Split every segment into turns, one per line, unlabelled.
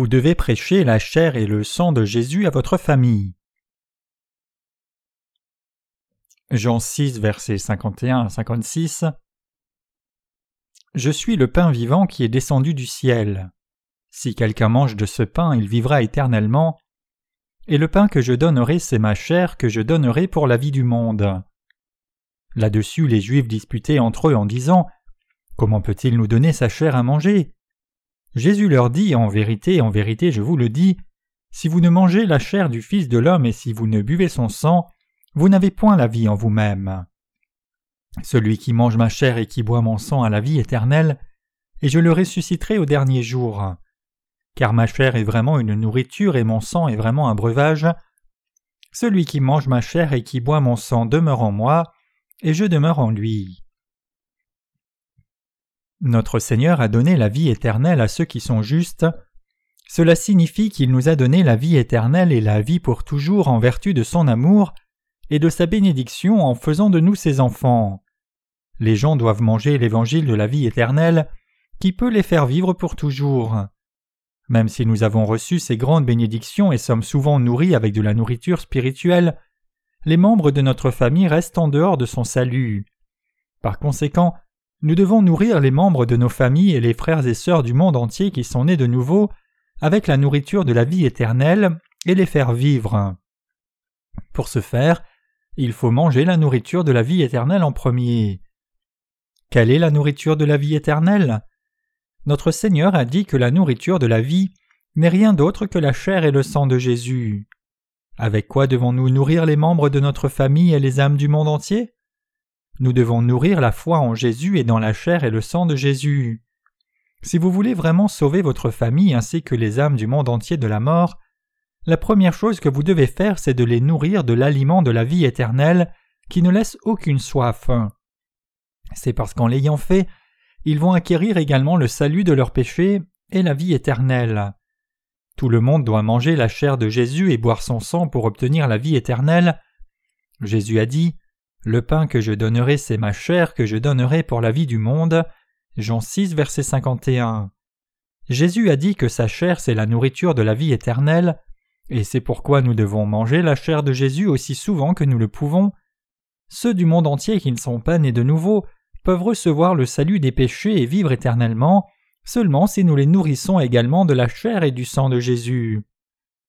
Vous devez prêcher la chair et le sang de Jésus à votre famille. Jean 6, versets 51 à 56 Je suis le pain vivant qui est descendu du ciel. Si quelqu'un mange de ce pain, il vivra éternellement. Et le pain que je donnerai, c'est ma chair que je donnerai pour la vie du monde. Là-dessus, les Juifs disputaient entre eux en disant Comment peut-il nous donner sa chair à manger? Jésus leur dit En vérité, en vérité, je vous le dis, si vous ne mangez la chair du Fils de l'homme et si vous ne buvez son sang, vous n'avez point la vie en vous-même. Celui qui mange ma chair et qui boit mon sang a la vie éternelle, et je le ressusciterai au dernier jour. Car ma chair est vraiment une nourriture et mon sang est vraiment un breuvage. Celui qui mange ma chair et qui boit mon sang demeure en moi, et je demeure en lui. Notre Seigneur a donné la vie éternelle à ceux qui sont justes. Cela signifie qu'il nous a donné la vie éternelle et la vie pour toujours en vertu de son amour, et de sa bénédiction en faisant de nous ses enfants. Les gens doivent manger l'évangile de la vie éternelle, qui peut les faire vivre pour toujours. Même si nous avons reçu ces grandes bénédictions et sommes souvent nourris avec de la nourriture spirituelle, les membres de notre famille restent en dehors de son salut. Par conséquent, nous devons nourrir les membres de nos familles et les frères et sœurs du monde entier qui sont nés de nouveau avec la nourriture de la vie éternelle et les faire vivre. Pour ce faire, il faut manger la nourriture de la vie éternelle en premier. Quelle est la nourriture de la vie éternelle? Notre Seigneur a dit que la nourriture de la vie n'est rien d'autre que la chair et le sang de Jésus. Avec quoi devons-nous nourrir les membres de notre famille et les âmes du monde entier? Nous devons nourrir la foi en Jésus et dans la chair et le sang de Jésus. Si vous voulez vraiment sauver votre famille ainsi que les âmes du monde entier de la mort, la première chose que vous devez faire, c'est de les nourrir de l'aliment de la vie éternelle qui ne laisse aucune soif. C'est parce qu'en l'ayant fait, ils vont acquérir également le salut de leurs péchés et la vie éternelle. Tout le monde doit manger la chair de Jésus et boire son sang pour obtenir la vie éternelle. Jésus a dit Le pain que je donnerai, c'est ma chair que je donnerai pour la vie du monde. Jean 6, verset 51. Jésus a dit que sa chair, c'est la nourriture de la vie éternelle, et c'est pourquoi nous devons manger la chair de Jésus aussi souvent que nous le pouvons. Ceux du monde entier qui ne sont pas nés de nouveau peuvent recevoir le salut des péchés et vivre éternellement, seulement si nous les nourrissons également de la chair et du sang de Jésus.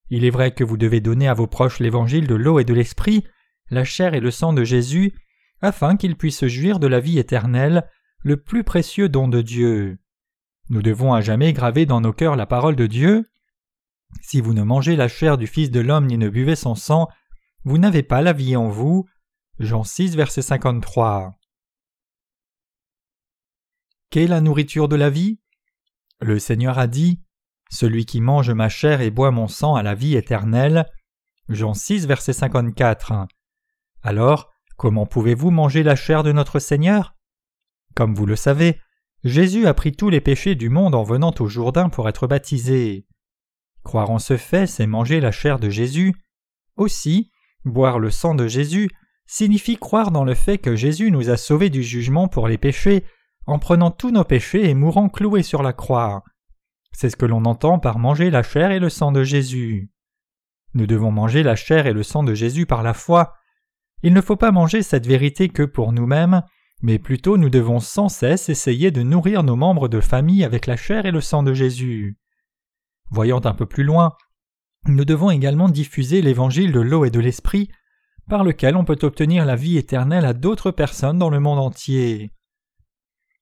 Il est vrai que vous devez donner à vos proches l'évangile de l'eau et de l'esprit, la chair et le sang de Jésus, afin qu'ils puissent jouir de la vie éternelle, le plus précieux don de Dieu. Nous devons à jamais graver dans nos cœurs la parole de Dieu, si vous ne mangez la chair du Fils de l'homme ni ne buvez son sang, vous n'avez pas la vie en vous. Jean 6, verset 53. Qu'est la nourriture de la vie? Le Seigneur a dit Celui qui mange ma chair et boit mon sang a la vie éternelle. Jean 6, verset 54. Alors, comment pouvez-vous manger la chair de notre Seigneur? Comme vous le savez, Jésus a pris tous les péchés du monde en venant au Jourdain pour être baptisé. Croire en ce fait, c'est manger la chair de Jésus. Aussi, boire le sang de Jésus signifie croire dans le fait que Jésus nous a sauvés du jugement pour les péchés en prenant tous nos péchés et mourant cloués sur la croix. C'est ce que l'on entend par manger la chair et le sang de Jésus. Nous devons manger la chair et le sang de Jésus par la foi. Il ne faut pas manger cette vérité que pour nous-mêmes, mais plutôt nous devons sans cesse essayer de nourrir nos membres de famille avec la chair et le sang de Jésus. Voyant un peu plus loin, nous devons également diffuser l'évangile de l'eau et de l'esprit, par lequel on peut obtenir la vie éternelle à d'autres personnes dans le monde entier.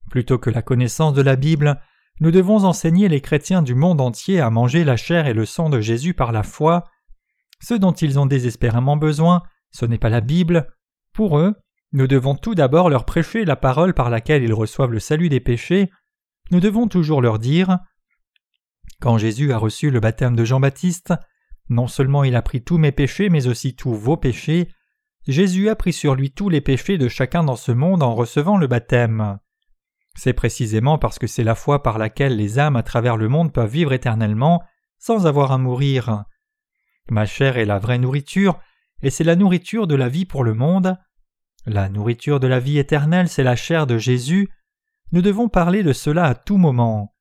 Plutôt que la connaissance de la Bible, nous devons enseigner les chrétiens du monde entier à manger la chair et le sang de Jésus par la foi. Ce dont ils ont désespérément besoin, ce n'est pas la Bible. Pour eux, nous devons tout d'abord leur prêcher la parole par laquelle ils reçoivent le salut des péchés. Nous devons toujours leur dire quand Jésus a reçu le baptême de Jean-Baptiste, non seulement il a pris tous mes péchés, mais aussi tous vos péchés, Jésus a pris sur lui tous les péchés de chacun dans ce monde en recevant le baptême. C'est précisément parce que c'est la foi par laquelle les âmes à travers le monde peuvent vivre éternellement sans avoir à mourir. Ma chair est la vraie nourriture, et c'est la nourriture de la vie pour le monde. La nourriture de la vie éternelle, c'est la chair de Jésus. Nous devons parler de cela à tout moment.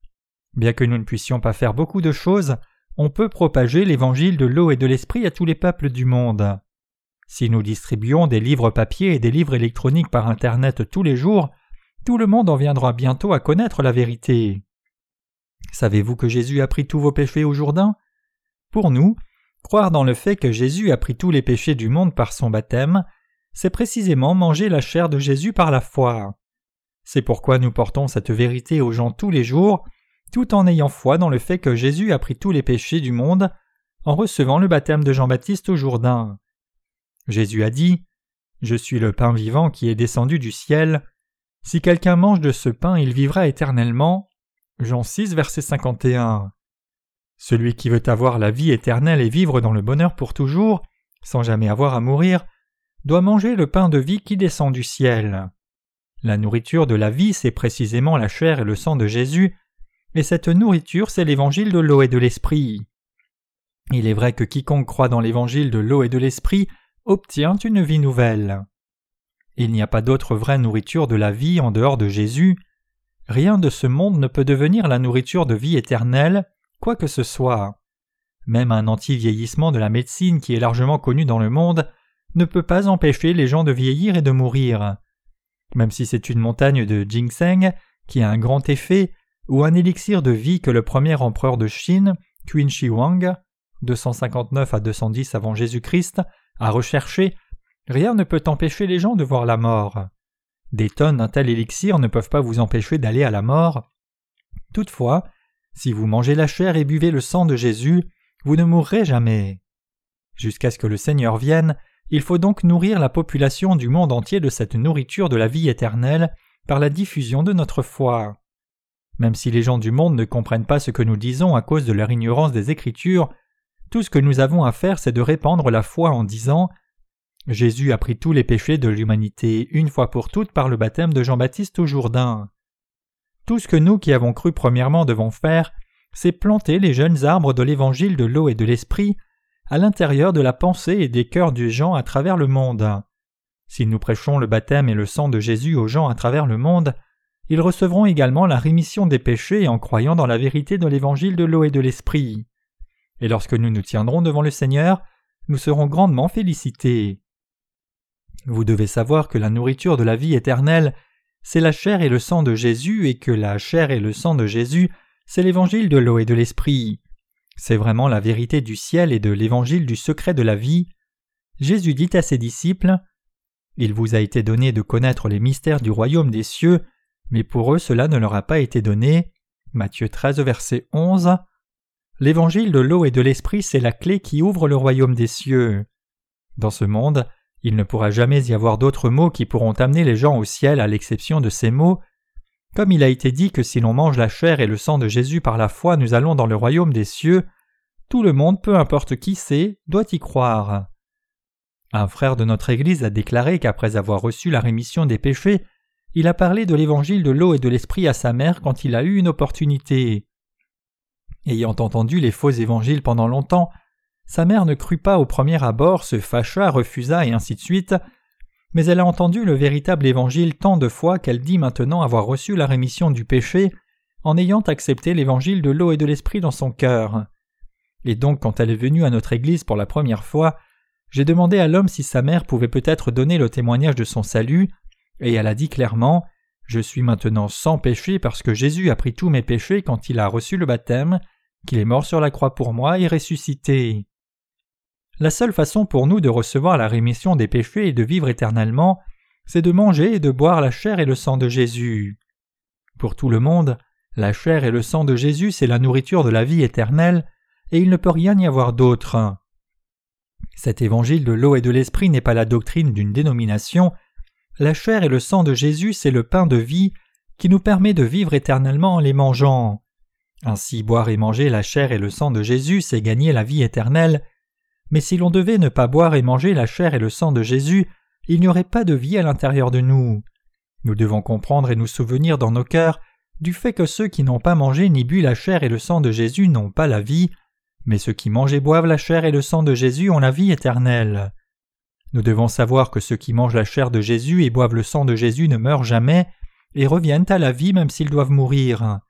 Bien que nous ne puissions pas faire beaucoup de choses, on peut propager l'évangile de l'eau et de l'esprit à tous les peuples du monde. Si nous distribuons des livres papier et des livres électroniques par Internet tous les jours, tout le monde en viendra bientôt à connaître la vérité. Savez-vous que Jésus a pris tous vos péchés au Jourdain? Pour nous, croire dans le fait que Jésus a pris tous les péchés du monde par son baptême, c'est précisément manger la chair de Jésus par la foi. C'est pourquoi nous portons cette vérité aux gens tous les jours, tout en ayant foi dans le fait que Jésus a pris tous les péchés du monde en recevant le baptême de Jean-Baptiste au Jourdain. Jésus a dit Je suis le pain vivant qui est descendu du ciel. Si quelqu'un mange de ce pain, il vivra éternellement. Jean 6, verset 51. Celui qui veut avoir la vie éternelle et vivre dans le bonheur pour toujours, sans jamais avoir à mourir, doit manger le pain de vie qui descend du ciel. La nourriture de la vie, c'est précisément la chair et le sang de Jésus, et cette nourriture, c'est l'évangile de l'eau et de l'esprit. Il est vrai que quiconque croit dans l'évangile de l'eau et de l'esprit obtient une vie nouvelle. Il n'y a pas d'autre vraie nourriture de la vie en dehors de Jésus. Rien de ce monde ne peut devenir la nourriture de vie éternelle, quoi que ce soit. Même un anti-vieillissement de la médecine qui est largement connu dans le monde ne peut pas empêcher les gens de vieillir et de mourir. Même si c'est une montagne de ginseng qui a un grand effet, ou un élixir de vie que le premier empereur de Chine, Qin Shi Huang, 259 à 210 avant Jésus-Christ, a recherché, rien ne peut empêcher les gens de voir la mort. Des tonnes d'un tel élixir ne peuvent pas vous empêcher d'aller à la mort. Toutefois, si vous mangez la chair et buvez le sang de Jésus, vous ne mourrez jamais. Jusqu'à ce que le Seigneur vienne, il faut donc nourrir la population du monde entier de cette nourriture de la vie éternelle par la diffusion de notre foi. Même si les gens du monde ne comprennent pas ce que nous disons à cause de leur ignorance des Écritures, tout ce que nous avons à faire c'est de répandre la foi en disant Jésus a pris tous les péchés de l'humanité une fois pour toutes par le baptême de Jean-Baptiste au Jourdain. Tout ce que nous qui avons cru premièrement devons faire, c'est planter les jeunes arbres de l'évangile de l'eau et de l'esprit à l'intérieur de la pensée et des cœurs des gens à travers le monde. Si nous prêchons le baptême et le sang de Jésus aux gens à travers le monde, ils recevront également la rémission des péchés en croyant dans la vérité de l'évangile de l'eau et de l'esprit. Et lorsque nous nous tiendrons devant le Seigneur, nous serons grandement félicités. Vous devez savoir que la nourriture de la vie éternelle, c'est la chair et le sang de Jésus, et que la chair et le sang de Jésus, c'est l'évangile de l'eau et de l'esprit. C'est vraiment la vérité du ciel et de l'évangile du secret de la vie. Jésus dit à ses disciples Il vous a été donné de connaître les mystères du royaume des cieux, mais pour eux cela ne leur a pas été donné. Matthieu 13, verset 11. L'évangile de l'eau et de l'esprit, c'est la clé qui ouvre le royaume des cieux. Dans ce monde, il ne pourra jamais y avoir d'autres mots qui pourront amener les gens au ciel à l'exception de ces mots. Comme il a été dit que si l'on mange la chair et le sang de Jésus par la foi, nous allons dans le royaume des cieux, tout le monde, peu importe qui c'est, doit y croire. Un frère de notre Église a déclaré qu'après avoir reçu la rémission des péchés, il a parlé de l'évangile de l'eau et de l'esprit à sa mère quand il a eu une opportunité. Ayant entendu les faux évangiles pendant longtemps, sa mère ne crut pas au premier abord, se fâcha, refusa et ainsi de suite, mais elle a entendu le véritable évangile tant de fois qu'elle dit maintenant avoir reçu la rémission du péché en ayant accepté l'évangile de l'eau et de l'esprit dans son cœur. Et donc quand elle est venue à notre Église pour la première fois, j'ai demandé à l'homme si sa mère pouvait peut-être donner le témoignage de son salut, et elle a dit clairement Je suis maintenant sans péché parce que Jésus a pris tous mes péchés quand il a reçu le baptême, qu'il est mort sur la croix pour moi et ressuscité. La seule façon pour nous de recevoir la rémission des péchés et de vivre éternellement, c'est de manger et de boire la chair et le sang de Jésus. Pour tout le monde, la chair et le sang de Jésus, c'est la nourriture de la vie éternelle, et il ne peut rien y avoir d'autre. Cet évangile de l'eau et de l'esprit n'est pas la doctrine d'une dénomination, la chair et le sang de Jésus, c'est le pain de vie qui nous permet de vivre éternellement en les mangeant. Ainsi boire et manger la chair et le sang de Jésus, c'est gagner la vie éternelle, mais si l'on devait ne pas boire et manger la chair et le sang de Jésus, il n'y aurait pas de vie à l'intérieur de nous. Nous devons comprendre et nous souvenir dans nos cœurs du fait que ceux qui n'ont pas mangé ni bu la chair et le sang de Jésus n'ont pas la vie, mais ceux qui mangent et boivent la chair et le sang de Jésus ont la vie éternelle. Nous devons savoir que ceux qui mangent la chair de Jésus et boivent le sang de Jésus ne meurent jamais et reviennent à la vie même s'ils doivent mourir.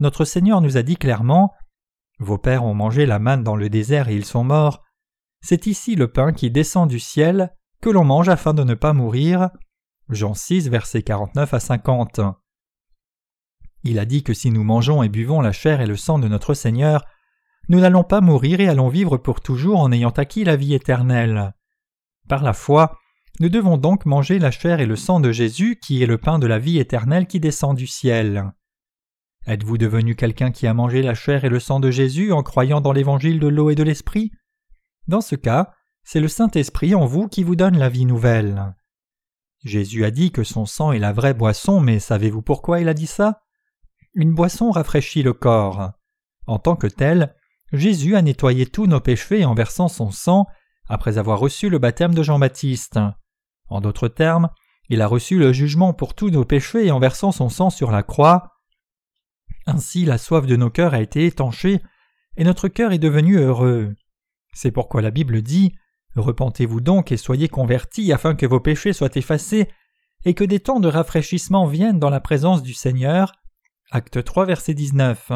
notre Seigneur nous a dit clairement Vos pères ont mangé la manne dans le désert et ils sont morts. C'est ici le pain qui descend du ciel, que l'on mange afin de ne pas mourir. Jean 6, versets 49 à 50. Il a dit que si nous mangeons et buvons la chair et le sang de notre Seigneur, nous n'allons pas mourir et allons vivre pour toujours en ayant acquis la vie éternelle. Par la foi, nous devons donc manger la chair et le sang de Jésus qui est le pain de la vie éternelle qui descend du ciel. Êtes-vous devenu quelqu'un qui a mangé la chair et le sang de Jésus en croyant dans l'évangile de l'eau et de l'esprit? Dans ce cas, c'est le Saint-Esprit en vous qui vous donne la vie nouvelle. Jésus a dit que son sang est la vraie boisson, mais savez-vous pourquoi il a dit ça? Une boisson rafraîchit le corps. En tant que tel, Jésus a nettoyé tous nos péchés en versant son sang après avoir reçu le baptême de Jean-Baptiste. En d'autres termes, il a reçu le jugement pour tous nos péchés en versant son sang sur la croix. Ainsi la soif de nos cœurs a été étanchée, et notre cœur est devenu heureux. C'est pourquoi la Bible dit Repentez-vous donc et soyez convertis afin que vos péchés soient effacés et que des temps de rafraîchissement viennent dans la présence du Seigneur. Acte 3, verset 19.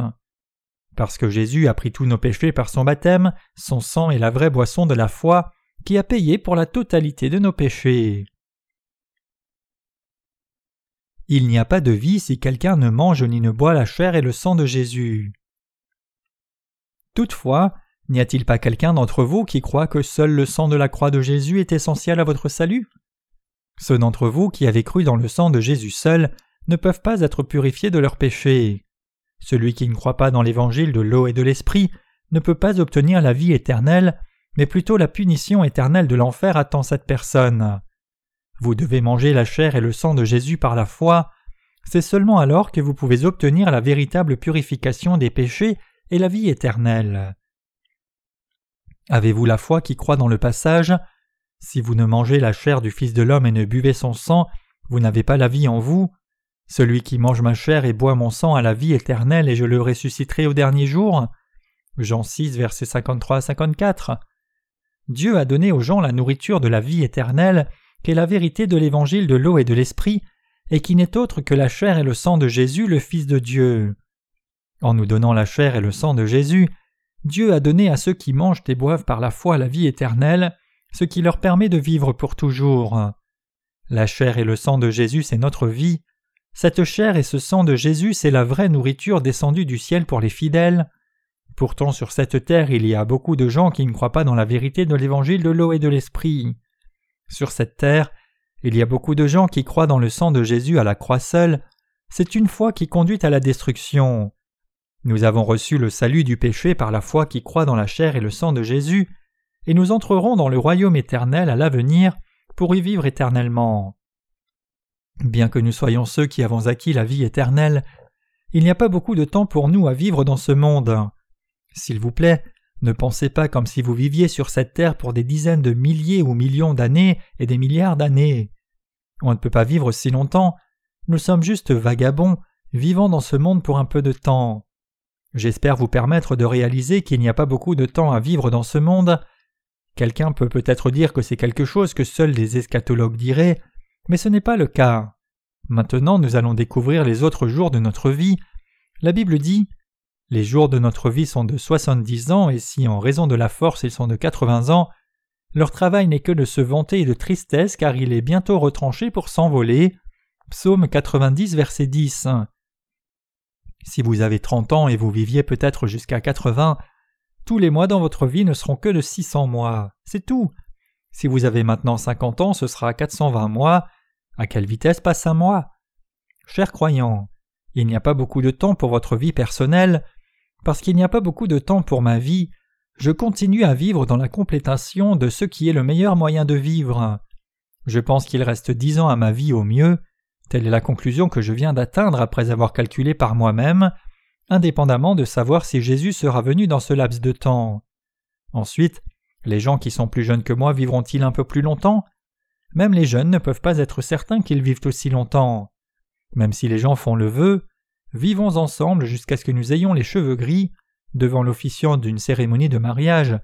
Parce que Jésus a pris tous nos péchés par son baptême, son sang est la vraie boisson de la foi qui a payé pour la totalité de nos péchés. Il n'y a pas de vie si quelqu'un ne mange ni ne boit la chair et le sang de Jésus. Toutefois, n'y a-t-il pas quelqu'un d'entre vous qui croit que seul le sang de la croix de Jésus est essentiel à votre salut? Ceux d'entre vous qui avez cru dans le sang de Jésus seul ne peuvent pas être purifiés de leurs péchés. Celui qui ne croit pas dans l'évangile de l'eau et de l'esprit ne peut pas obtenir la vie éternelle, mais plutôt la punition éternelle de l'enfer attend cette personne. Vous devez manger la chair et le sang de Jésus par la foi, c'est seulement alors que vous pouvez obtenir la véritable purification des péchés et la vie éternelle. Avez-vous la foi qui croit dans le passage? Si vous ne mangez la chair du Fils de l'homme et ne buvez son sang, vous n'avez pas la vie en vous. Celui qui mange ma chair et boit mon sang a la vie éternelle et je le ressusciterai au dernier jour. Jean 6, versets 53 à 54. Dieu a donné aux gens la nourriture de la vie éternelle, qui est la vérité de l'évangile de l'eau et de l'esprit, et qui n'est autre que la chair et le sang de Jésus, le Fils de Dieu. En nous donnant la chair et le sang de Jésus, Dieu a donné à ceux qui mangent et boivent par la foi la vie éternelle, ce qui leur permet de vivre pour toujours. La chair et le sang de Jésus, c'est notre vie. Cette chair et ce sang de Jésus, c'est la vraie nourriture descendue du ciel pour les fidèles. Pourtant sur cette terre il y a beaucoup de gens qui ne croient pas dans la vérité de l'évangile de l'eau et de l'esprit. Sur cette terre, il y a beaucoup de gens qui croient dans le sang de Jésus à la croix seule, c'est une foi qui conduit à la destruction. Nous avons reçu le salut du péché par la foi qui croit dans la chair et le sang de Jésus, et nous entrerons dans le royaume éternel à l'avenir pour y vivre éternellement. Bien que nous soyons ceux qui avons acquis la vie éternelle, il n'y a pas beaucoup de temps pour nous à vivre dans ce monde. S'il vous plaît, ne pensez pas comme si vous viviez sur cette terre pour des dizaines de milliers ou millions d'années et des milliards d'années. On ne peut pas vivre si longtemps. Nous sommes juste vagabonds, vivant dans ce monde pour un peu de temps. J'espère vous permettre de réaliser qu'il n'y a pas beaucoup de temps à vivre dans ce monde. Quelqu'un peut peut-être dire que c'est quelque chose que seuls les eschatologues diraient, mais ce n'est pas le cas. Maintenant nous allons découvrir les autres jours de notre vie. La Bible dit Les jours de notre vie sont de soixante-dix ans, et si en raison de la force ils sont de quatre-vingts ans, leur travail n'est que de se vanter et de tristesse car il est bientôt retranché pour s'envoler. Psaume 90, verset 10. Si vous avez trente ans et vous viviez peut-être jusqu'à quatre-vingts, tous les mois dans votre vie ne seront que de six cents mois. C'est tout. Si vous avez maintenant cinquante ans, ce sera quatre cent vingt mois, à quelle vitesse passe un mois? Chers croyants, il n'y a pas beaucoup de temps pour votre vie personnelle, parce qu'il n'y a pas beaucoup de temps pour ma vie, je continue à vivre dans la complétation de ce qui est le meilleur moyen de vivre. Je pense qu'il reste dix ans à ma vie au mieux, telle est la conclusion que je viens d'atteindre après avoir calculé par moi-même, indépendamment de savoir si Jésus sera venu dans ce laps de temps. Ensuite, les gens qui sont plus jeunes que moi vivront-ils un peu plus longtemps? Même les jeunes ne peuvent pas être certains qu'ils vivent aussi longtemps. Même si les gens font le vœu, vivons ensemble jusqu'à ce que nous ayons les cheveux gris, devant l'officiant d'une cérémonie de mariage,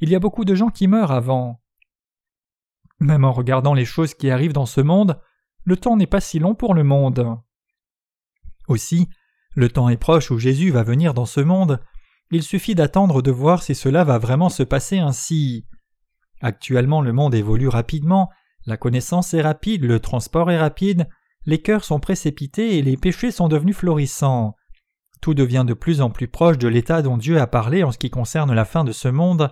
il y a beaucoup de gens qui meurent avant. Même en regardant les choses qui arrivent dans ce monde, le temps n'est pas si long pour le monde. Aussi, Le temps est proche où Jésus va venir dans ce monde, il suffit d'attendre de voir si cela va vraiment se passer ainsi. Actuellement le monde évolue rapidement, la connaissance est rapide, le transport est rapide, les cœurs sont précipités et les péchés sont devenus florissants. Tout devient de plus en plus proche de l'état dont Dieu a parlé en ce qui concerne la fin de ce monde.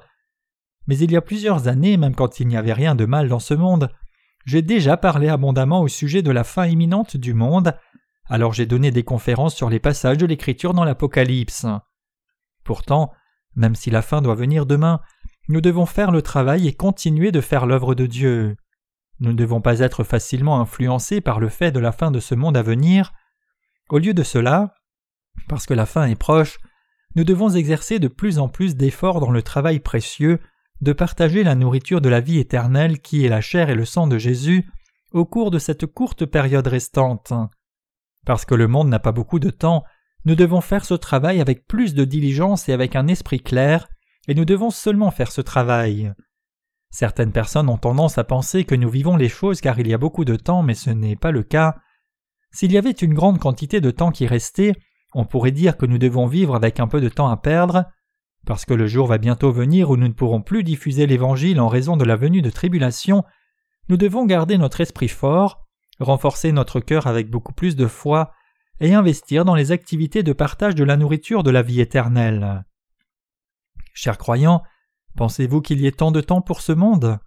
Mais il y a plusieurs années, même quand il n'y avait rien de mal dans ce monde, j'ai déjà parlé abondamment au sujet de la fin imminente du monde, alors j'ai donné des conférences sur les passages de l'Écriture dans l'Apocalypse. Pourtant, même si la fin doit venir demain, nous devons faire le travail et continuer de faire l'œuvre de Dieu. Nous ne devons pas être facilement influencés par le fait de la fin de ce monde à venir. Au lieu de cela, parce que la fin est proche, nous devons exercer de plus en plus d'efforts dans le travail précieux de partager la nourriture de la vie éternelle qui est la chair et le sang de Jésus au cours de cette courte période restante. Parce que le monde n'a pas beaucoup de temps, nous devons faire ce travail avec plus de diligence et avec un esprit clair, et nous devons seulement faire ce travail. Certaines personnes ont tendance à penser que nous vivons les choses car il y a beaucoup de temps, mais ce n'est pas le cas. S'il y avait une grande quantité de temps qui restait, on pourrait dire que nous devons vivre avec un peu de temps à perdre, parce que le jour va bientôt venir où nous ne pourrons plus diffuser l'Évangile en raison de la venue de tribulation, nous devons garder notre esprit fort, renforcer notre cœur avec beaucoup plus de foi, et investir dans les activités de partage de la nourriture de la vie éternelle. Chers croyants, pensez-vous qu'il y ait tant de temps pour ce monde?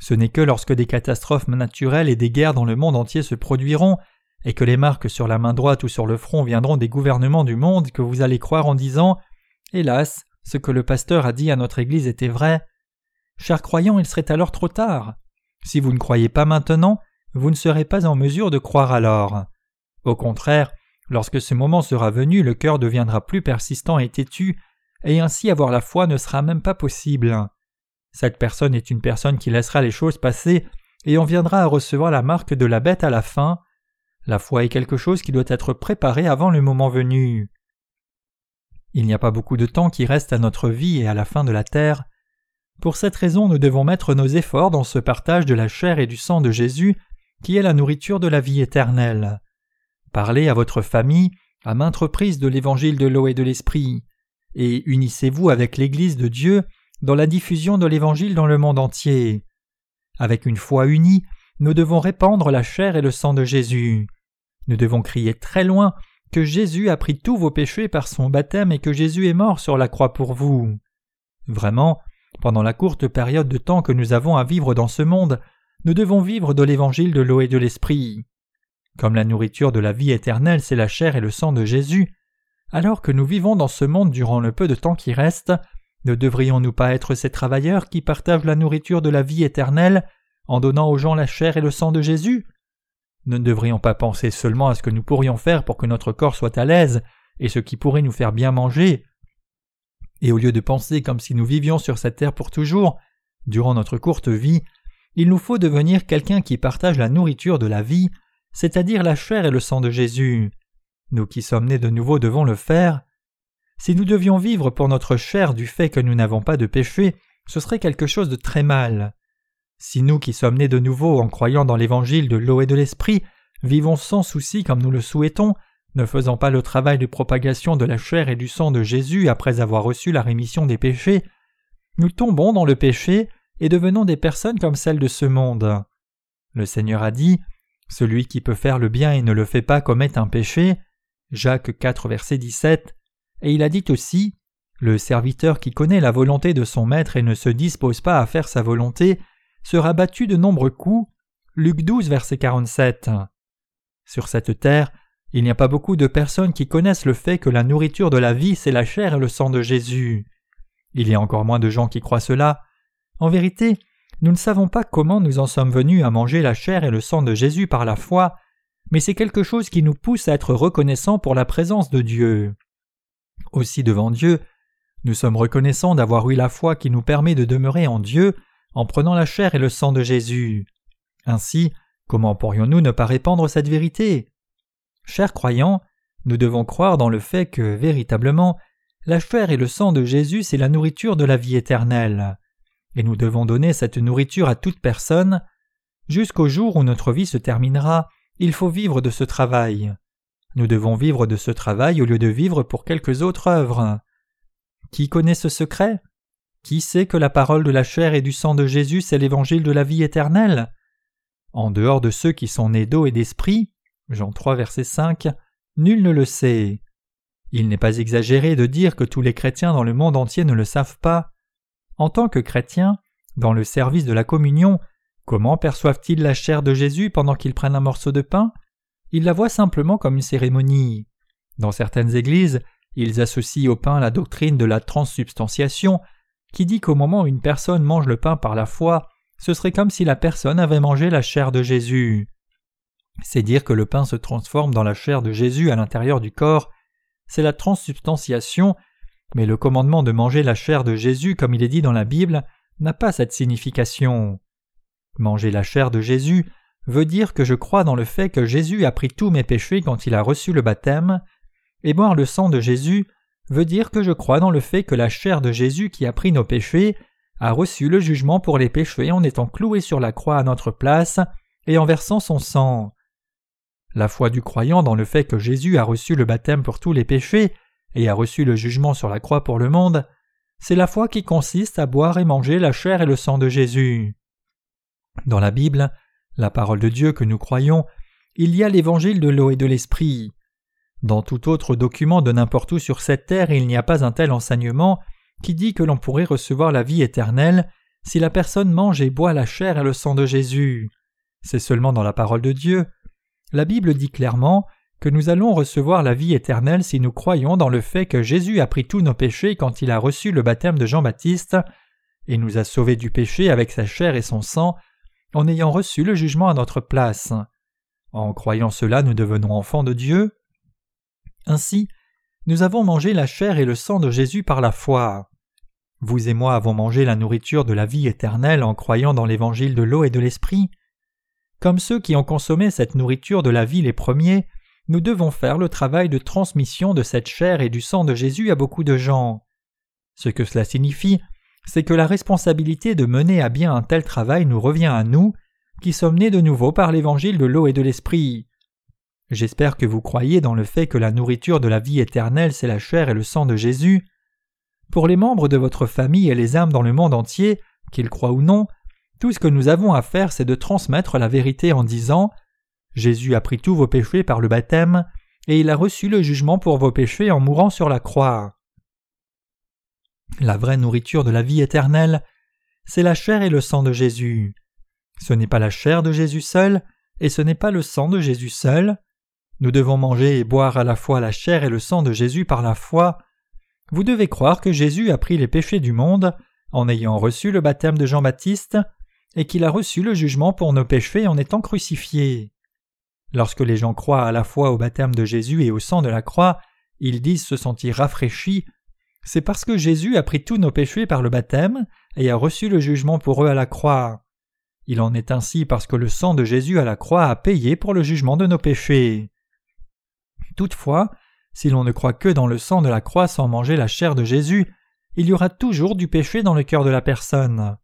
Ce n'est que lorsque des catastrophes naturelles et des guerres dans le monde entier se produiront, et que les marques sur la main droite ou sur le front viendront des gouvernements du monde que vous allez croire en disant Hélas, ce que le pasteur a dit à notre Église était vrai. Chers croyants, il serait alors trop tard. Si vous ne croyez pas maintenant, vous ne serez pas en mesure de croire alors. Au contraire, lorsque ce moment sera venu, le cœur deviendra plus persistant et têtu, et ainsi avoir la foi ne sera même pas possible. Cette personne est une personne qui laissera les choses passer et en viendra à recevoir la marque de la bête à la fin. La foi est quelque chose qui doit être préparé avant le moment venu. Il n'y a pas beaucoup de temps qui reste à notre vie et à la fin de la terre. Pour cette raison, nous devons mettre nos efforts dans ce partage de la chair et du sang de Jésus, qui est la nourriture de la vie éternelle. Parlez à votre famille, à maintes reprises de l'évangile de l'eau et de l'esprit, et unissez-vous avec l'Église de Dieu dans la diffusion de l'évangile dans le monde entier. Avec une foi unie, nous devons répandre la chair et le sang de Jésus. Nous devons crier très loin que Jésus a pris tous vos péchés par son baptême et que Jésus est mort sur la croix pour vous. Vraiment, pendant la courte période de temps que nous avons à vivre dans ce monde, nous devons vivre de l'évangile de l'eau et de l'esprit. Comme la nourriture de la vie éternelle, c'est la chair et le sang de Jésus, alors que nous vivons dans ce monde durant le peu de temps qui reste, ne devrions-nous pas être ces travailleurs qui partagent la nourriture de la vie éternelle en donnant aux gens la chair et le sang de Jésus? Nous ne devrions pas penser seulement à ce que nous pourrions faire pour que notre corps soit à l'aise et ce qui pourrait nous faire bien manger. Et au lieu de penser comme si nous vivions sur cette terre pour toujours, durant notre courte vie, il nous faut devenir quelqu'un qui partage la nourriture de la vie, c'est-à-dire la chair et le sang de Jésus. Nous qui sommes nés de nouveau devons le faire. Si nous devions vivre pour notre chair du fait que nous n'avons pas de péché, ce serait quelque chose de très mal. Si nous qui sommes nés de nouveau en croyant dans l'évangile de l'eau et de l'esprit, vivons sans souci comme nous le souhaitons, ne faisant pas le travail de propagation de la chair et du sang de Jésus après avoir reçu la rémission des péchés, nous tombons dans le péché et devenons des personnes comme celles de ce monde. Le Seigneur a dit Celui qui peut faire le bien et ne le fait pas commet un péché. Jacques 4, verset 17. Et il a dit aussi Le serviteur qui connaît la volonté de son maître et ne se dispose pas à faire sa volonté sera battu de nombreux coups. Luc 12, verset 47. Sur cette terre, il n'y a pas beaucoup de personnes qui connaissent le fait que la nourriture de la vie, c'est la chair et le sang de Jésus. Il y a encore moins de gens qui croient cela. En vérité, nous ne savons pas comment nous en sommes venus à manger la chair et le sang de Jésus par la foi, mais c'est quelque chose qui nous pousse à être reconnaissants pour la présence de Dieu. Aussi devant Dieu, nous sommes reconnaissants d'avoir eu la foi qui nous permet de demeurer en Dieu en prenant la chair et le sang de Jésus. Ainsi, comment pourrions-nous ne pas répandre cette vérité? Chers croyants, nous devons croire dans le fait que, véritablement, la chair et le sang de Jésus c'est la nourriture de la vie éternelle. Et nous devons donner cette nourriture à toute personne. Jusqu'au jour où notre vie se terminera, il faut vivre de ce travail. Nous devons vivre de ce travail au lieu de vivre pour quelques autres œuvres. Qui connaît ce secret? Qui sait que la parole de la chair et du sang de Jésus c'est l'évangile de la vie éternelle? En dehors de ceux qui sont nés d'eau et d'esprit, Jean 3 verset 5, nul ne le sait. Il n'est pas exagéré de dire que tous les chrétiens dans le monde entier ne le savent pas. En tant que chrétiens, dans le service de la communion, comment perçoivent-ils la chair de Jésus pendant qu'ils prennent un morceau de pain? Ils la voient simplement comme une cérémonie. Dans certaines églises, ils associent au pain la doctrine de la transsubstantiation, qui dit qu'au moment où une personne mange le pain par la foi, ce serait comme si la personne avait mangé la chair de Jésus. C'est dire que le pain se transforme dans la chair de Jésus à l'intérieur du corps, c'est la transsubstantiation, mais le commandement de manger la chair de Jésus comme il est dit dans la Bible n'a pas cette signification. Manger la chair de Jésus veut dire que je crois dans le fait que Jésus a pris tous mes péchés quand il a reçu le baptême, et boire le sang de Jésus veut dire que je crois dans le fait que la chair de Jésus qui a pris nos péchés a reçu le jugement pour les péchés en étant cloué sur la croix à notre place et en versant son sang. La foi du croyant dans le fait que Jésus a reçu le baptême pour tous les péchés et a reçu le jugement sur la croix pour le monde, c'est la foi qui consiste à boire et manger la chair et le sang de Jésus. Dans la Bible, la parole de Dieu que nous croyons, il y a l'évangile de l'eau et de l'esprit. Dans tout autre document de n'importe où sur cette terre, il n'y a pas un tel enseignement qui dit que l'on pourrait recevoir la vie éternelle si la personne mange et boit la chair et le sang de Jésus. C'est seulement dans la parole de Dieu. La Bible dit clairement que nous allons recevoir la vie éternelle si nous croyons dans le fait que Jésus a pris tous nos péchés quand il a reçu le baptême de Jean-Baptiste, et nous a sauvés du péché avec sa chair et son sang, en ayant reçu le jugement à notre place. En croyant cela, nous devenons enfants de Dieu. Ainsi, nous avons mangé la chair et le sang de Jésus par la foi. Vous et moi avons mangé la nourriture de la vie éternelle en croyant dans l'évangile de l'eau et de l'esprit. Comme ceux qui ont consommé cette nourriture de la vie les premiers, nous devons faire le travail de transmission de cette chair et du sang de Jésus à beaucoup de gens. Ce que cela signifie, c'est que la responsabilité de mener à bien un tel travail nous revient à nous, qui sommes nés de nouveau par l'évangile de l'eau et de l'esprit. J'espère que vous croyez dans le fait que la nourriture de la vie éternelle c'est la chair et le sang de Jésus. Pour les membres de votre famille et les âmes dans le monde entier, qu'ils croient ou non, tout ce que nous avons à faire c'est de transmettre la vérité en disant Jésus a pris tous vos péchés par le baptême, et il a reçu le jugement pour vos péchés en mourant sur la croix. La vraie nourriture de la vie éternelle, c'est la chair et le sang de Jésus. Ce n'est pas la chair de Jésus seul, et ce n'est pas le sang de Jésus seul. Nous devons manger et boire à la fois la chair et le sang de Jésus par la foi. Vous devez croire que Jésus a pris les péchés du monde en ayant reçu le baptême de Jean-Baptiste et qu'il a reçu le jugement pour nos péchés en étant crucifié. Lorsque les gens croient à la fois au baptême de Jésus et au sang de la croix, ils disent se sentir rafraîchis. C'est parce que Jésus a pris tous nos péchés par le baptême et a reçu le jugement pour eux à la croix. Il en est ainsi parce que le sang de Jésus à la croix a payé pour le jugement de nos péchés. Toutefois, si l'on ne croit que dans le sang de la croix sans manger la chair de Jésus, il y aura toujours du péché dans le cœur de la personne.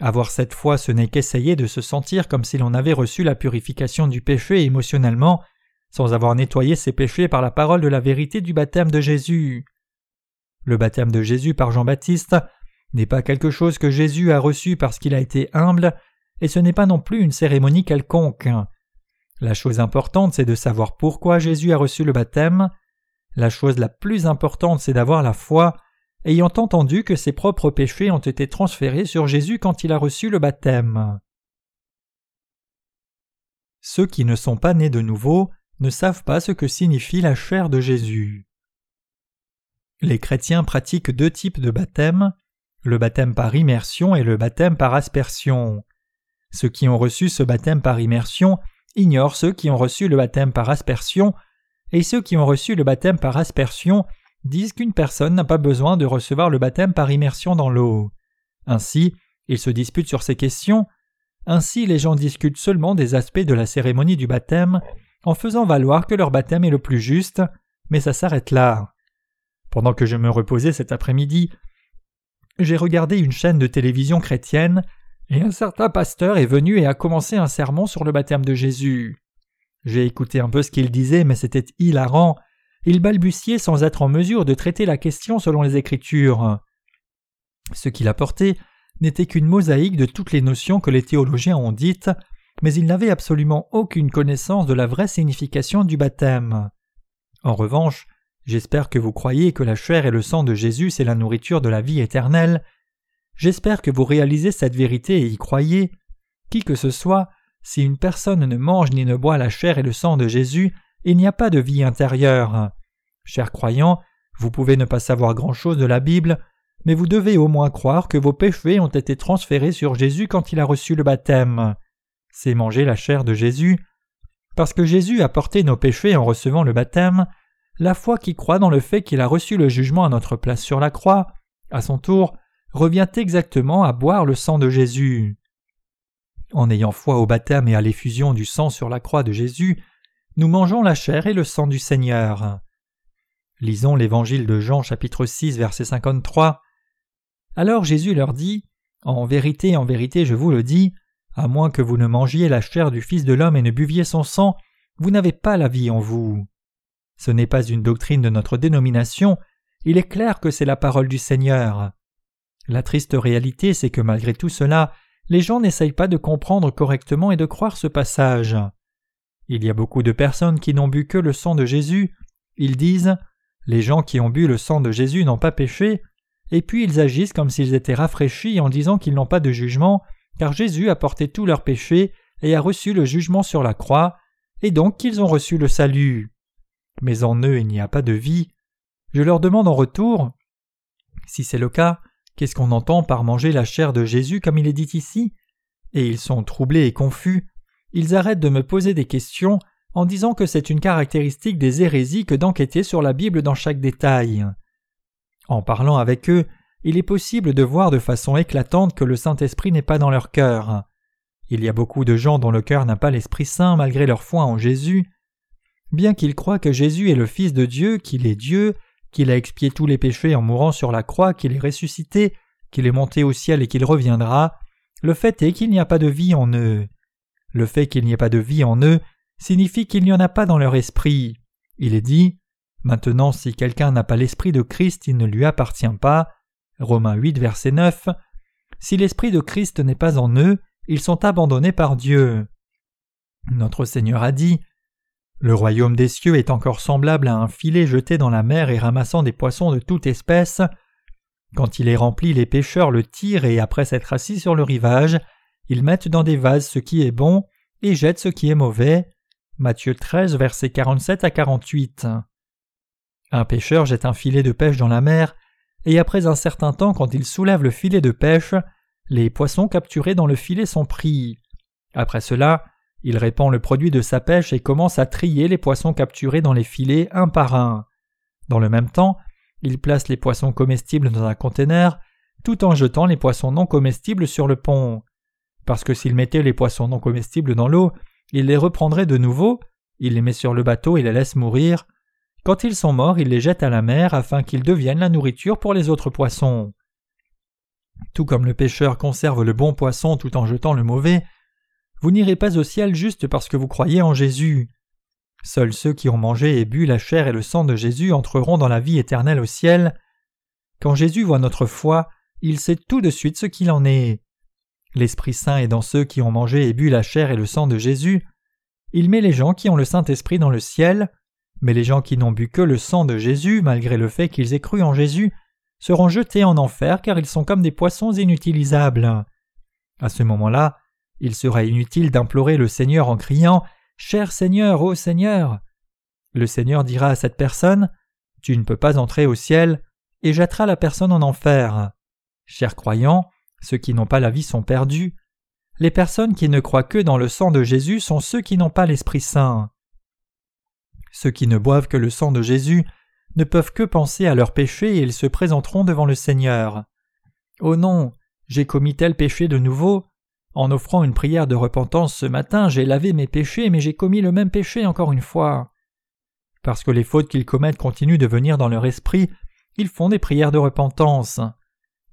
Avoir cette foi, ce n'est qu'essayer de se sentir comme si l'on avait reçu la purification du péché émotionnellement, sans avoir nettoyé ses péchés par la parole de la vérité du baptême de Jésus. Le baptême de Jésus par Jean-Baptiste n'est pas quelque chose que Jésus a reçu parce qu'il a été humble, et ce n'est pas non plus une cérémonie quelconque. La chose importante, c'est de savoir pourquoi Jésus a reçu le baptême. La chose la plus importante, c'est d'avoir la foi, ayant entendu que ses propres péchés ont été transférés sur Jésus quand il a reçu le baptême. Ceux qui ne sont pas nés de nouveau ne savent pas ce que signifie la chair de Jésus. Les chrétiens pratiquent deux types de baptême, le baptême par immersion et le baptême par aspersion. Ceux qui ont reçu ce baptême par immersion ignorent ceux qui ont reçu le baptême par aspersion, et ceux qui ont reçu le baptême par aspersion disent qu'une personne n'a pas besoin de recevoir le baptême par immersion dans l'eau. Ainsi, ils se disputent sur ces questions. Ainsi, les gens discutent seulement des aspects de la cérémonie du baptême en faisant valoir que leur baptême est le plus juste, mais ça s'arrête là. Pendant que je me reposais cet après-midi, j'ai regardé une chaîne de télévision chrétienne et un certain pasteur est venu et a commencé un sermon sur le baptême de Jésus. J'ai écouté un peu ce qu'il disait, mais c'était hilarant. Il balbutiait sans être en mesure de traiter la question selon les Écritures. Ce qu'il apportait n'était qu'une mosaïque de toutes les notions que les théologiens ont dites, mais il n'avait absolument aucune connaissance de la vraie signification du baptême. En revanche, j'espère que vous croyez que la chair et le sang de Jésus c'est la nourriture de la vie éternelle. J'espère que vous réalisez cette vérité et y croyez. Qui que ce soit, si une personne ne mange ni ne boit la chair et le sang de Jésus, il n'y a pas de vie intérieure. Chers croyants, vous pouvez ne pas savoir grand-chose de la Bible, mais vous devez au moins croire que vos péchés ont été transférés sur Jésus quand il a reçu le baptême. C'est manger la chair de Jésus. Parce que Jésus a porté nos péchés en recevant le baptême, la foi qui croit dans le fait qu'il a reçu le jugement à notre place sur la croix, à son tour, revient exactement à boire le sang de Jésus. En ayant foi au baptême et à l'effusion du sang sur la croix de Jésus, nous mangeons la chair et le sang du Seigneur. Lisons l'évangile de Jean chapitre 6 verset 53. Alors Jésus leur dit En vérité, en vérité, je vous le dis, à moins que vous ne mangiez la chair du Fils de l'homme et ne buviez son sang, vous n'avez pas la vie en vous. Ce n'est pas une doctrine de notre dénomination, il est clair que c'est la parole du Seigneur. La triste réalité, c'est que malgré tout cela, les gens n'essayent pas de comprendre correctement et de croire ce passage. Il y a beaucoup de personnes qui n'ont bu que le sang de Jésus. Ils disent Les gens qui ont bu le sang de Jésus n'ont pas péché, et puis ils agissent comme s'ils étaient rafraîchis en disant qu'ils n'ont pas de jugement, car Jésus a porté tous leurs péchés et a reçu le jugement sur la croix, et donc qu'ils ont reçu le salut. Mais en eux il n'y a pas de vie. Je leur demande en retour Si c'est le cas, Qu'est-ce qu'on entend par manger la chair de Jésus comme il est dit ici? Et ils sont troublés et confus. Ils arrêtent de me poser des questions en disant que c'est une caractéristique des hérésies que d'enquêter sur la Bible dans chaque détail. En parlant avec eux, il est possible de voir de façon éclatante que le Saint-Esprit n'est pas dans leur cœur. Il y a beaucoup de gens dont le cœur n'a pas l'Esprit Saint malgré leur foi en Jésus. Bien qu'ils croient que Jésus est le Fils de Dieu, qu'il est Dieu, qu'il a expié tous les péchés en mourant sur la croix, qu'il est ressuscité, qu'il est monté au ciel et qu'il reviendra, le fait est qu'il n'y a pas de vie en eux. Le fait qu'il n'y ait pas de vie en eux signifie qu'il n'y en a pas dans leur esprit. Il est dit Maintenant, si quelqu'un n'a pas l'esprit de Christ, il ne lui appartient pas. Romains 8, verset 9. Si l'esprit de Christ n'est pas en eux, ils sont abandonnés par Dieu. Notre Seigneur a dit le royaume des cieux est encore semblable à un filet jeté dans la mer et ramassant des poissons de toute espèce. Quand il est rempli, les pêcheurs le tirent et après s'être assis sur le rivage, ils mettent dans des vases ce qui est bon et jettent ce qui est mauvais. Matthieu 13, versets 47 à 48. Un pêcheur jette un filet de pêche dans la mer, et après un certain temps, quand il soulève le filet de pêche, les poissons capturés dans le filet sont pris. Après cela, il répand le produit de sa pêche et commence à trier les poissons capturés dans les filets un par un. Dans le même temps, il place les poissons comestibles dans un conteneur, tout en jetant les poissons non comestibles sur le pont. Parce que s'il mettait les poissons non comestibles dans l'eau, il les reprendrait de nouveau, il les met sur le bateau et les laisse mourir. Quand ils sont morts, il les jette à la mer afin qu'ils deviennent la nourriture pour les autres poissons. Tout comme le pêcheur conserve le bon poisson tout en jetant le mauvais, vous n'irez pas au ciel juste parce que vous croyez en Jésus. Seuls ceux qui ont mangé et bu la chair et le sang de Jésus entreront dans la vie éternelle au ciel. Quand Jésus voit notre foi, il sait tout de suite ce qu'il en est. L'Esprit Saint est dans ceux qui ont mangé et bu la chair et le sang de Jésus. Il met les gens qui ont le Saint-Esprit dans le ciel, mais les gens qui n'ont bu que le sang de Jésus, malgré le fait qu'ils aient cru en Jésus, seront jetés en enfer car ils sont comme des poissons inutilisables. À ce moment-là, il sera inutile d'implorer le Seigneur en criant Cher Seigneur, ô Seigneur. Le Seigneur dira à cette personne Tu ne peux pas entrer au ciel, et jettera la personne en enfer. Chers croyants, ceux qui n'ont pas la vie sont perdus. Les personnes qui ne croient que dans le sang de Jésus sont ceux qui n'ont pas l'Esprit Saint. Ceux qui ne boivent que le sang de Jésus ne peuvent que penser à leurs péchés et ils se présenteront devant le Seigneur. Oh non, j'ai commis tel péché de nouveau, en offrant une prière de repentance ce matin, j'ai lavé mes péchés, mais j'ai commis le même péché encore une fois. Parce que les fautes qu'ils commettent continuent de venir dans leur esprit, ils font des prières de repentance.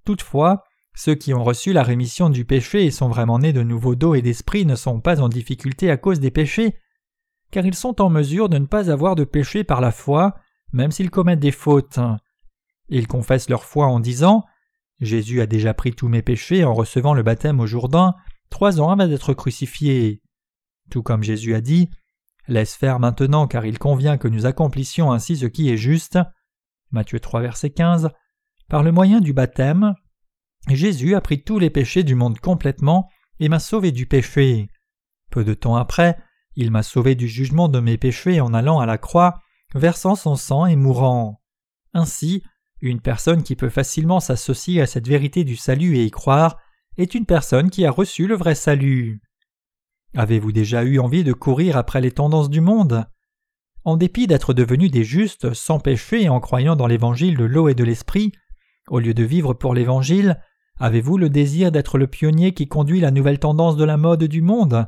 Toutefois, ceux qui ont reçu la rémission du péché et sont vraiment nés de nouveau d'eau et d'esprit ne sont pas en difficulté à cause des péchés. car ils sont en mesure de ne pas avoir de péché par la foi, même s'ils commettent des fautes. Ils confessent leur foi en disant Jésus a déjà pris tous mes péchés en recevant le baptême au Jourdain, trois ans avant d'être crucifié. Tout comme Jésus a dit Laisse faire maintenant, car il convient que nous accomplissions ainsi ce qui est juste. Matthieu 3, verset 15. Par le moyen du baptême, Jésus a pris tous les péchés du monde complètement et m'a sauvé du péché. Peu de temps après, il m'a sauvé du jugement de mes péchés en allant à la croix, versant son sang et mourant. Ainsi, une personne qui peut facilement s'associer à cette vérité du salut et y croire est une personne qui a reçu le vrai salut. Avez-vous déjà eu envie de courir après les tendances du monde? En dépit d'être devenus des justes sans péché et en croyant dans l'évangile de l'eau et de l'esprit, au lieu de vivre pour l'évangile, avez-vous le désir d'être le pionnier qui conduit la nouvelle tendance de la mode du monde?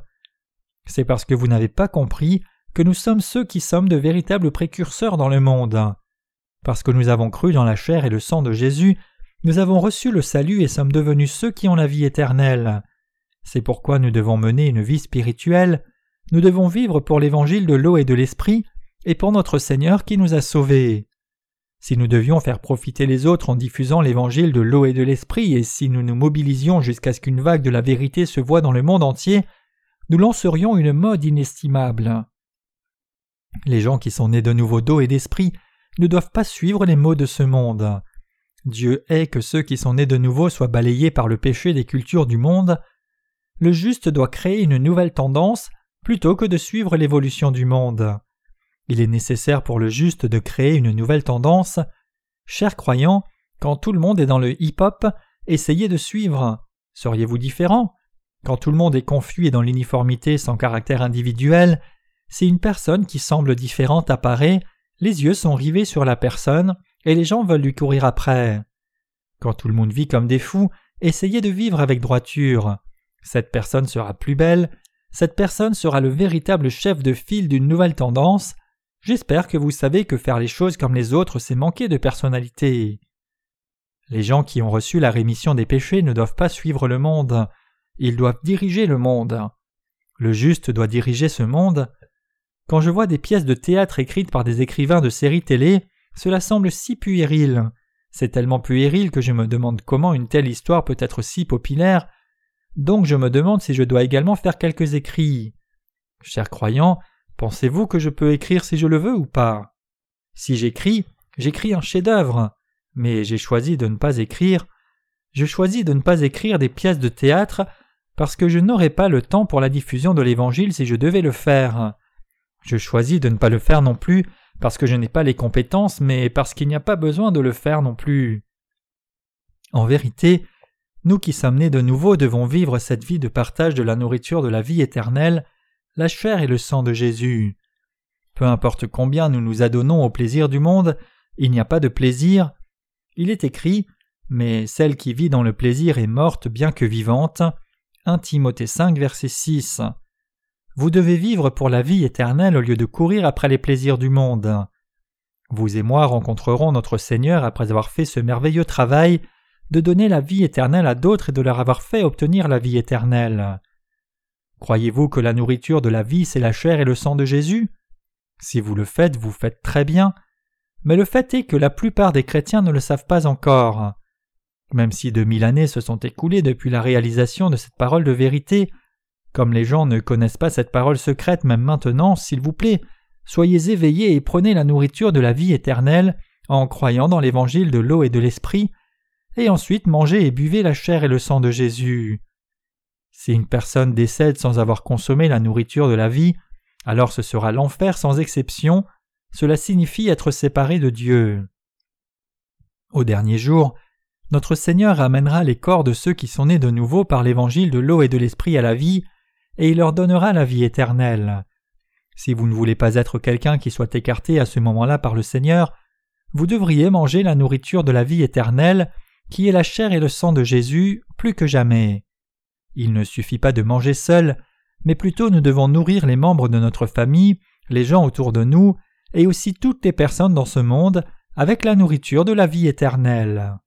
C'est parce que vous n'avez pas compris que nous sommes ceux qui sommes de véritables précurseurs dans le monde. Parce que nous avons cru dans la chair et le sang de Jésus, nous avons reçu le salut et sommes devenus ceux qui ont la vie éternelle. C'est pourquoi nous devons mener une vie spirituelle, nous devons vivre pour l'évangile de l'eau et de l'esprit, et pour notre Seigneur qui nous a sauvés. Si nous devions faire profiter les autres en diffusant l'évangile de l'eau et de l'esprit, et si nous nous mobilisions jusqu'à ce qu'une vague de la vérité se voie dans le monde entier, nous lancerions une mode inestimable. Les gens qui sont nés de nouveau d'eau et d'esprit ne doivent pas suivre les mots de ce monde. Dieu est que ceux qui sont nés de nouveau soient balayés par le péché des cultures du monde. Le juste doit créer une nouvelle tendance plutôt que de suivre l'évolution du monde. Il est nécessaire pour le juste de créer une nouvelle tendance. Chers croyants, quand tout le monde est dans le hip-hop, essayez de suivre. Seriez-vous différent? Quand tout le monde est confus et dans l'uniformité sans caractère individuel, si une personne qui semble différente apparaît, les yeux sont rivés sur la personne et les gens veulent lui courir après. Quand tout le monde vit comme des fous, essayez de vivre avec droiture. Cette personne sera plus belle, cette personne sera le véritable chef de file d'une nouvelle tendance. J'espère que vous savez que faire les choses comme les autres, c'est manquer de personnalité. Les gens qui ont reçu la rémission des péchés ne doivent pas suivre le monde, ils doivent diriger le monde. Le juste doit diriger ce monde. Quand je vois des pièces de théâtre écrites par des écrivains de séries télé, cela semble si puéril. C'est tellement puéril que je me demande comment une telle histoire peut être si populaire. Donc je me demande si je dois également faire quelques écrits. Chers croyants, pensez-vous que je peux écrire si je le veux ou pas? Si j'écris, j'écris un chef-d'œuvre. Mais j'ai choisi de ne pas écrire. Je choisis de ne pas écrire des pièces de théâtre parce que je n'aurais pas le temps pour la diffusion de l'Évangile si je devais le faire. Je choisis de ne pas le faire non plus parce que je n'ai pas les compétences, mais parce qu'il n'y a pas besoin de le faire non plus. En vérité, nous qui sommes nés de nouveau devons vivre cette vie de partage de la nourriture de la vie éternelle, la chair et le sang de Jésus. Peu importe combien nous nous adonnons au plaisir du monde, il n'y a pas de plaisir. Il est écrit Mais celle qui vit dans le plaisir est morte bien que vivante. 1 Timothée 5, verset 6. Vous devez vivre pour la vie éternelle au lieu de courir après les plaisirs du monde. Vous et moi rencontrerons notre Seigneur après avoir fait ce merveilleux travail de donner la vie éternelle à d'autres et de leur avoir fait obtenir la vie éternelle. Croyez-vous que la nourriture de la vie c'est la chair et le sang de Jésus? Si vous le faites, vous faites très bien, mais le fait est que la plupart des chrétiens ne le savent pas encore. Même si deux mille années se sont écoulées depuis la réalisation de cette parole de vérité, comme les gens ne connaissent pas cette parole secrète même maintenant, s'il vous plaît, soyez éveillés et prenez la nourriture de la vie éternelle en croyant dans l'évangile de l'eau et de l'esprit, et ensuite mangez et buvez la chair et le sang de Jésus. Si une personne décède sans avoir consommé la nourriture de la vie, alors ce sera l'enfer sans exception, cela signifie être séparé de Dieu. Au dernier jour, notre Seigneur amènera les corps de ceux qui sont nés de nouveau par l'évangile de l'eau et de l'esprit à la vie, et il leur donnera la vie éternelle. Si vous ne voulez pas être quelqu'un qui soit écarté à ce moment-là par le Seigneur, vous devriez manger la nourriture de la vie éternelle, qui est la chair et le sang de Jésus, plus que jamais. Il ne suffit pas de manger seul, mais plutôt nous devons nourrir les membres de notre famille, les gens autour de nous, et aussi toutes les personnes dans ce monde, avec la nourriture de la vie éternelle.